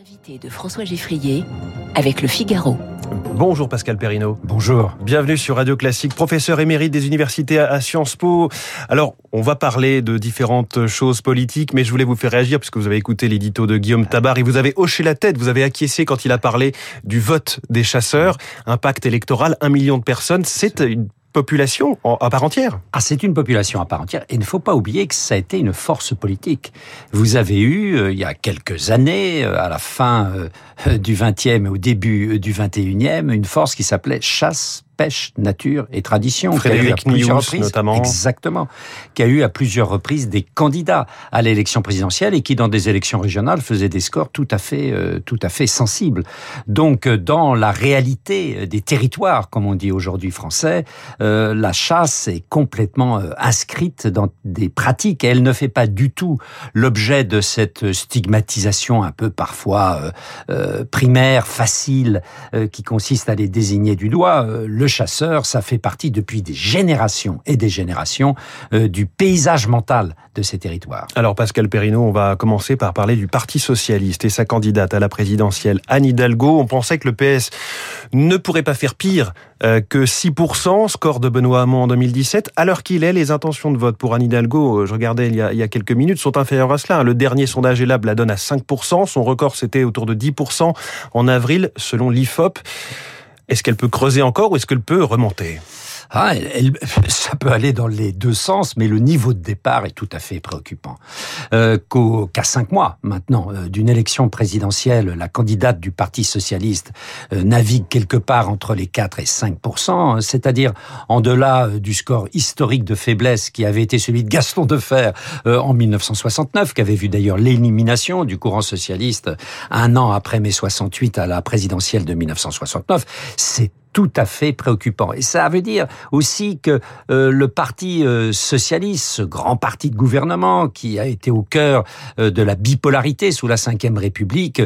L'invité de François Geffrier avec le Figaro. Bonjour Pascal Perrineau. Bonjour. Bienvenue sur Radio Classique, professeur émérite des universités à Sciences Po. Alors, on va parler de différentes choses politiques, mais je voulais vous faire réagir puisque vous avez écouté l'édito de Guillaume Tabar et vous avez hoché la tête, vous avez acquiescé quand il a parlé du vote des chasseurs. Un pacte électoral, un million de personnes, c'est une population à part entière. Ah, c'est une population à part entière. Et il ne faut pas oublier que ça a été une force politique. Vous avez eu, euh, il y a quelques années, euh, à la fin euh, du 20e et au début du 21e, une force qui s'appelait Chasse, pêche, nature et tradition. Frédéric Nius, notamment. Exactement. Qui a eu à plusieurs reprises des candidats à l'élection présidentielle et qui, dans des élections régionales, faisait des scores tout à fait, euh, tout à fait sensibles. Donc, euh, dans la réalité des territoires, comme on dit aujourd'hui français, euh, la chasse est complètement inscrite dans des pratiques et elle ne fait pas du tout l'objet de cette stigmatisation un peu parfois primaire, facile, qui consiste à les désigner du doigt. Le chasseur, ça fait partie depuis des générations et des générations euh, du paysage mental de ces territoires. Alors Pascal Perrineau, on va commencer par parler du Parti socialiste et sa candidate à la présidentielle, Anne Hidalgo. On pensait que le PS ne pourrait pas faire pire euh, que 6%, score de Benoît Hamon en 2017. Alors qu'il est, les intentions de vote pour Anne Hidalgo, euh, je regardais il y a, quelques minutes, sont inférieures à cela. Le dernier sondage Elab la donne à 5%. Son record, c'était autour de 10% en avril, selon l'IFOP. Est-ce qu'elle peut creuser encore ou est-ce qu'elle peut remonter? Ah, elle, ça peut aller dans les deux sens, mais le niveau de départ est tout à fait préoccupant. Euh, Qu'à cinq mois maintenant euh, d'une élection présidentielle, la candidate du Parti socialiste euh, navigue quelque part entre les 4 et 5% c'est-à-dire en delà euh, du score historique de faiblesse qui avait été celui de Gaston Defer en 1969, qui avait vu d'ailleurs l'élimination du courant socialiste un an après mai 68 à la présidentielle de 1969. C'est tout à fait préoccupant. Et ça veut dire aussi que euh, le Parti euh, socialiste, ce grand parti de gouvernement qui a été au cœur euh, de la bipolarité sous la Ve République,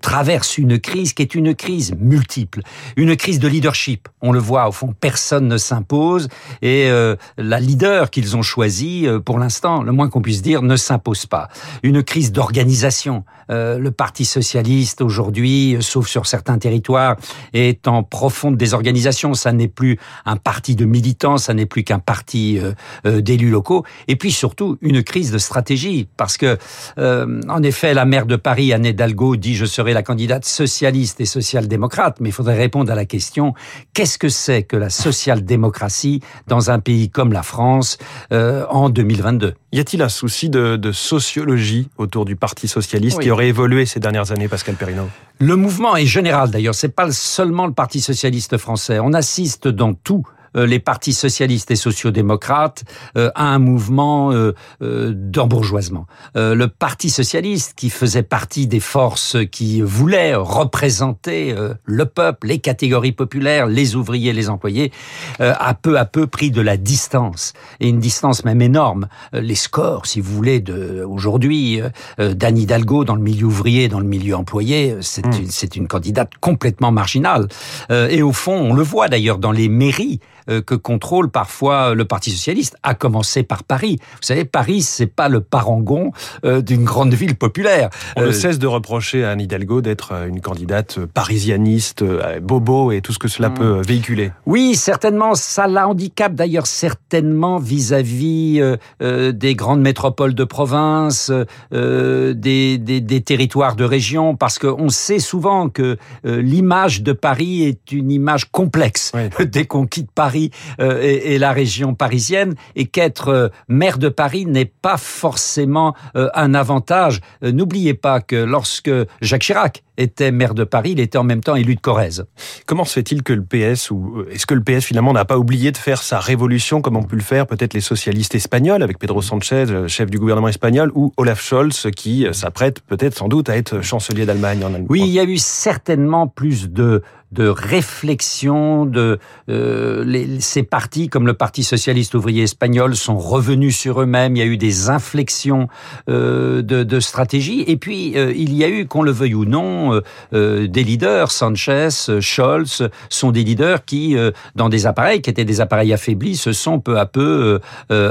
traverse une crise qui est une crise multiple, une crise de leadership. On le voit, au fond, personne ne s'impose et la leader qu'ils ont choisie, pour l'instant, le moins qu'on puisse dire, ne s'impose pas. Une crise d'organisation. le Parti socialiste, aujourd'hui, sauf sur certains territoires, est en profonde des organisations. Ça n'est plus un parti de militants, ça n'est plus qu'un parti euh, euh, d'élus locaux. Et puis surtout une crise de stratégie, parce que euh, en effet, la maire de Paris, Anne Hidalgo, dit je serai la candidate socialiste et social-démocrate, mais il faudrait répondre à la question qu'est-ce que c'est que la social-démocratie dans un pays comme la France en 2022 Y a-t-il un souci de, de, sociologie autour du Parti socialiste qui aurait évolué ces dernières années, Pascal Perrineau? Le mouvement est général d'ailleurs. C'est pas seulement le Parti socialiste français. On assiste dans tout les partis socialistes et sociodémocrates euh, à un mouvement euh, d'embourgeoisement. le Parti socialiste, qui faisait partie des forces qui voulaient représenter le peuple, les catégories populaires, les ouvriers, les employés, a peu à peu pris de la distance et une distance même énorme. Les scores, si vous voulez, aujourd'hui, d'Anne Hidalgo dans le milieu ouvrier, dans le milieu employé, c'est hmm. une, une candidate complètement marginale. et au fond, on le voit d'ailleurs dans les mairies euh, que contrôle parfois le Parti socialiste, à commencer par Paris. Vous savez, Paris, c'est pas le parangon euh, d'une grande ville populaire. On ne euh, cesse de reprocher à Anne Hidalgo d'être une candidate parisianiste, bobo et tout ce que cela hmm. peut véhiculer. Oui, certainement, ça la handicape d'ailleurs certainement vis-à-vis des grandes métropoles de province, des, des, des, territoires de région, parce qu'on sait souvent que l'image de Paris est une image complexe. Dès qu'on quitte Paris, euh, et, la région parisienne et qu'être euh, maire de Paris n'est pas forcément euh, un avantage. N'oubliez pas que lorsque Jacques Chirac était maire de Paris, il était en même temps élu de Corrèze. Comment se fait-il que le PS, ou est-ce que le PS finalement n'a pas oublié de faire sa révolution comme ont pu le faire peut-être les socialistes espagnols avec Pedro Sanchez, chef du gouvernement espagnol, ou Olaf Scholz qui s'apprête peut-être sans doute à être chancelier d'Allemagne en Allemagne? Oui, il y a eu certainement plus de de réflexion, de les, ces partis comme le Parti socialiste ouvrier espagnol sont revenus sur eux-mêmes. Il y a eu des inflexions de, de, stratégie. Et puis il y a eu, qu'on le veuille ou non, des leaders. Sanchez, Scholz sont des leaders qui, dans des appareils qui étaient des appareils affaiblis, se sont peu à peu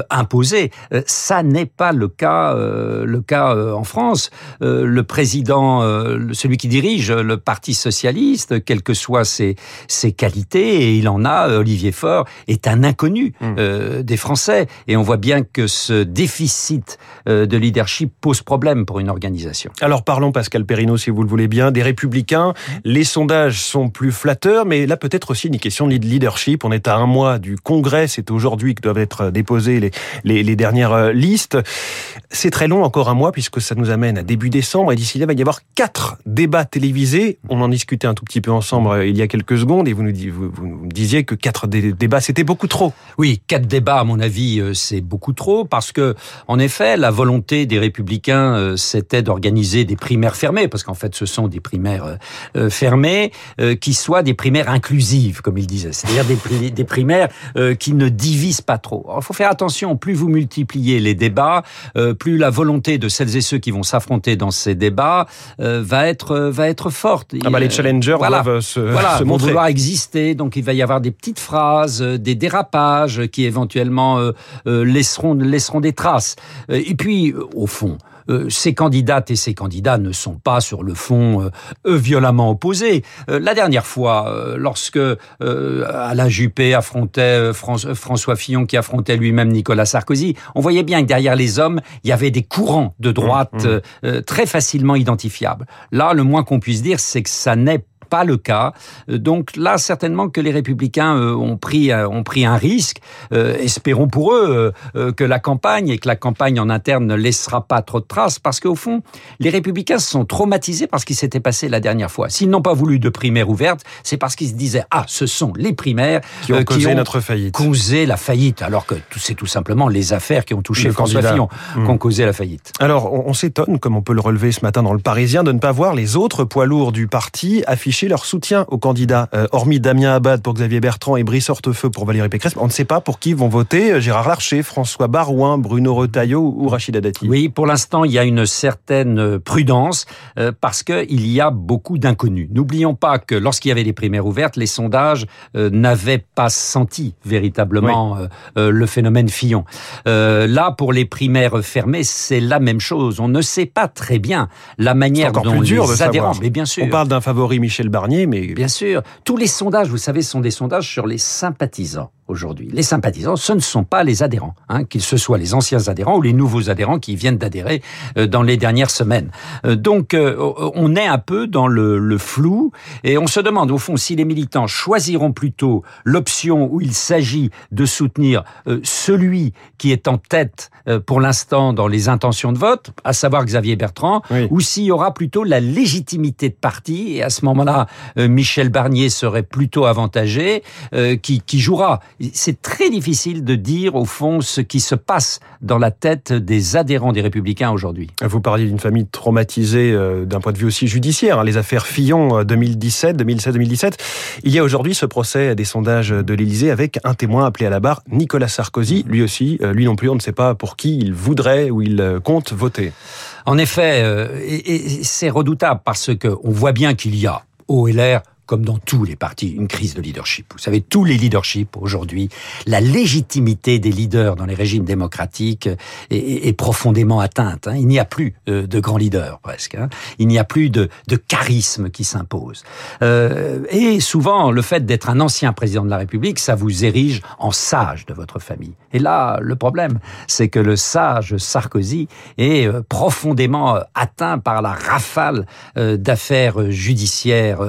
imposés. Ça n'est pas le cas, le cas en France. le président, celui qui dirige le Parti socialiste, quelles que ses, ses qualités, et il en a, Olivier Faure, est un inconnu mmh. euh, des Français. Et on voit bien que ce déficit euh, de leadership pose problème pour une organisation. Alors parlons, Pascal Perrino, si vous le voulez bien, des républicains. Les sondages sont plus flatteurs, mais là peut-être aussi une question de leadership. On est à un mois du Congrès, c'est aujourd'hui que doivent être déposées les, les, les dernières euh, listes. C'est très long, encore un mois, puisque ça nous amène à début décembre, et d'ici là, il va y avoir quatre débats télévisés. On en discutait un tout petit peu ensemble euh, il y a quelques secondes, et vous nous, vous, vous disiez que quatre débats, c'était beaucoup trop. Oui, quatre débats, à mon avis, euh, c'est beaucoup trop, parce que, en effet, la volonté des républicains, euh, c'était d'organiser des primaires fermées, parce qu'en fait, ce sont des primaires fermées, qui soient des primaires inclusives, comme ils disaient, c'est-à-dire des, des primaires qui ne divisent pas trop. il faut faire attention, plus vous multipliez les débats, plus la volonté de celles et ceux qui vont s'affronter dans ces débats va être va être forte. Ah bah les challengers doivent se, voilà, se montrer. vouloir exister, donc il va y avoir des petites phrases, des dérapages qui éventuellement laisseront laisseront des traces. Et puis au fond, euh, ces candidates et ces candidats ne sont pas sur le fond euh, violemment opposés. Euh, la dernière fois, lorsque Alain Juppé affrontait François Fillon qui affrontait lui-même Nicolas Sarkozy, on voyait bien que derrière les hommes, il y avait des courants de droite mmh, mmh. très facilement identifiables. Là, le moins qu'on puisse dire, c'est que ça n'est pas le cas. Euh, donc là, certainement que les républicains euh, ont pris euh, ont pris un risque. espérons pour eux que la campagne et que la campagne en interne ne laissera pas trop de traces, parce qu'au fond, les républicains se sont traumatisés par ce qui s'était passé la dernière fois. S'ils n'ont pas voulu de primaire ouverte, c'est parce qu'ils se disaient ah, ce sont les primaires qui ont causé notre faillite, causé la faillite, alors que c'est tout simplement les affaires qui ont touché François Fillon mmh. qui ont causé la faillite. Alors, on, on s'étonne, comme on peut le relever ce matin dans le Parisien, de ne pas voir les autres poids lourds du parti leur soutien aux candidats, euh, hormis Damien Abad pour Xavier Bertrand et Brice Hortefeux pour Valérie Pécresse. On ne sait pas pour qui vont voter euh, Gérard Larcher, François Barouin, Bruno Retailleau ou Rachida Dati. Oui, pour l'instant, il y a une certaine prudence euh, parce qu'il y a beaucoup d'inconnus. N'oublions pas que lorsqu'il y avait les primaires ouvertes, les sondages n'avaient pas senti véritablement le phénomène Fillon. là, pour les primaires fermées, c'est la même chose. On ne sait pas très bien la manière dont plus dur les de adhérents, mais bien sûr, on parle d'un favori Michel Barnier, mais... Bien sûr. Tous les sondages, vous savez, sont des sondages sur les sympathisants aujourd'hui. Les sympathisants, ce ne sont pas les adhérents, hein, qu'ils ce soit les anciens adhérents ou les nouveaux adhérents qui viennent d'adhérer euh, dans les dernières semaines. Euh, donc, euh, on est un peu dans le, le, flou et on se demande au fond si les militants choisiront plutôt l'option où il s'agit de soutenir celui qui est en tête pour l'instant dans les intentions de vote, à savoir Xavier Bertrand, oui. ou s'il y aura plutôt la légitimité de parti et à ce moment-là, Michel Barnier serait plutôt avantagé, qui, qui jouera c'est très difficile de dire au fond ce qui se passe dans la tête des adhérents des Républicains aujourd'hui. Vous parliez d'une famille traumatisée euh, d'un point de vue aussi judiciaire, hein, les affaires Fillon 2017, 2016-2017. Il y a aujourd'hui ce procès des sondages de l'Élysée avec un témoin appelé à la barre, Nicolas Sarkozy. Lui aussi, euh, lui non plus, on ne sait pas pour qui il voudrait ou il euh, compte voter. En effet, et c'est redoutable parce qu'on voit bien qu'il y a au LR comme dans tous les partis, une crise de leadership. Vous savez, tous les leaderships aujourd'hui, la légitimité des leaders dans les régimes démocratiques est, profondément atteinte. Il n'y a plus de grands leaders presque. Il n'y a plus de, de charisme qui s'impose. Euh, et souvent, le fait d'être un ancien président de la République, ça vous érige en sage de votre famille. Et là, le problème, c'est que le sage Sarkozy est euh, profondément euh, atteint par la rafale d'affaires judiciaires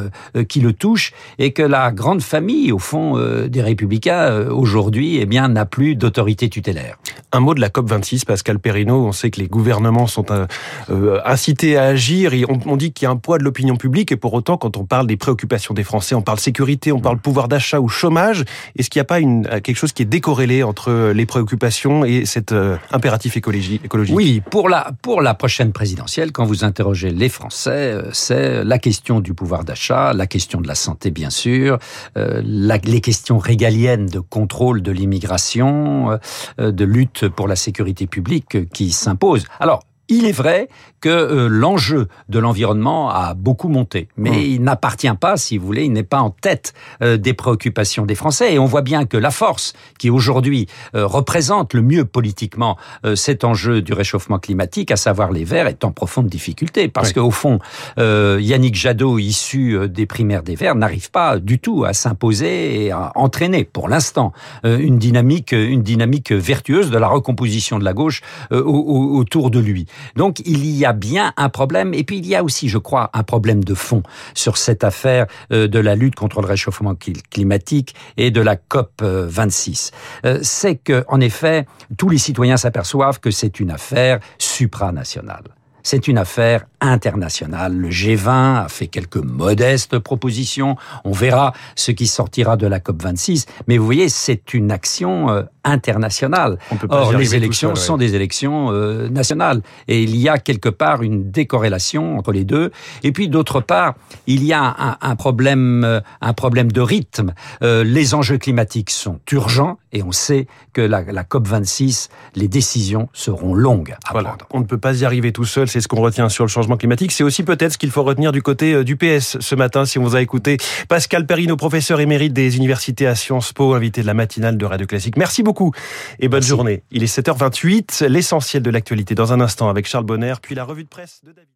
qui le touche et que la grande famille, au fond, euh, des républicains, euh, aujourd'hui, eh bien, n'a plus d'autorité tutélaire. Un mot de la COP26, Pascal Perrino. On sait que les gouvernements sont euh, incités à agir et on, dit qu'il y a un poids de l'opinion publique et pour autant, quand on parle des préoccupations des Français, on parle sécurité, on parle pouvoir d'achat ou chômage. Est-ce qu'il n'y a pas quelque chose qui est décorrélé entre les préoccupations et cet impératif écologique? Oui, pour la, prochaine présidentielle, quand vous interrogez les Français, c'est la question du pouvoir d'achat, la question de la santé, bien sûr, euh, les questions régaliennes de contrôle de l'immigration, euh, de lutte pour la sécurité publique qui s'imposent. Alors, il est vrai que euh, l'enjeu de l'environnement a beaucoup monté, mais mmh. il n'appartient pas, si vous voulez, il n'est pas en tête euh, des préoccupations des Français. Et on voit bien que la force qui aujourd'hui euh, représente le mieux politiquement cet enjeu du réchauffement climatique, à savoir les Verts, est en profonde difficulté. Parce qu'au fond, Yannick Jadot, issu des primaires des Verts, n'arrive pas du tout à s'imposer et à entraîner, pour l'instant, une dynamique, une dynamique vertueuse de la recomposition de la gauche autour de lui. Donc il y a bien un problème. Et puis il y a aussi, je crois, un problème de fond sur cette affaire euh, de la lutte contre le réchauffement climatique et de la COP 26. Euh, c'est que, en effet, tous les citoyens s'aperçoivent que c'est une affaire supranationale. C'est une affaire internationale. Le G20 a fait quelques modestes propositions. On verra ce qui sortira de la COP26. Mais vous voyez, c'est une action euh, internationale. Or, les élections sont des élections euh, nationales. Et il y a quelque part une décorrélation entre les deux. Et puis, d'autre part, il y a un, problème, euh, un problème de rythme. les enjeux climatiques sont urgents et on sait que la, COP26, les décisions seront longues à prendre. On ne peut pas y arriver tout seul c'est ce qu'on retient sur le changement climatique. C'est aussi peut-être ce qu'il faut retenir du côté euh, du PS ce matin, si on vous a écouté. Pascal Perrino, professeur émérite des universités à Sciences Po, invité de la matinale de Radio Classique. Merci beaucoup et bonne journée. Il est 7h28, l'essentiel de l'actualité dans un instant avec Charles Bonner, puis la revue de presse de David.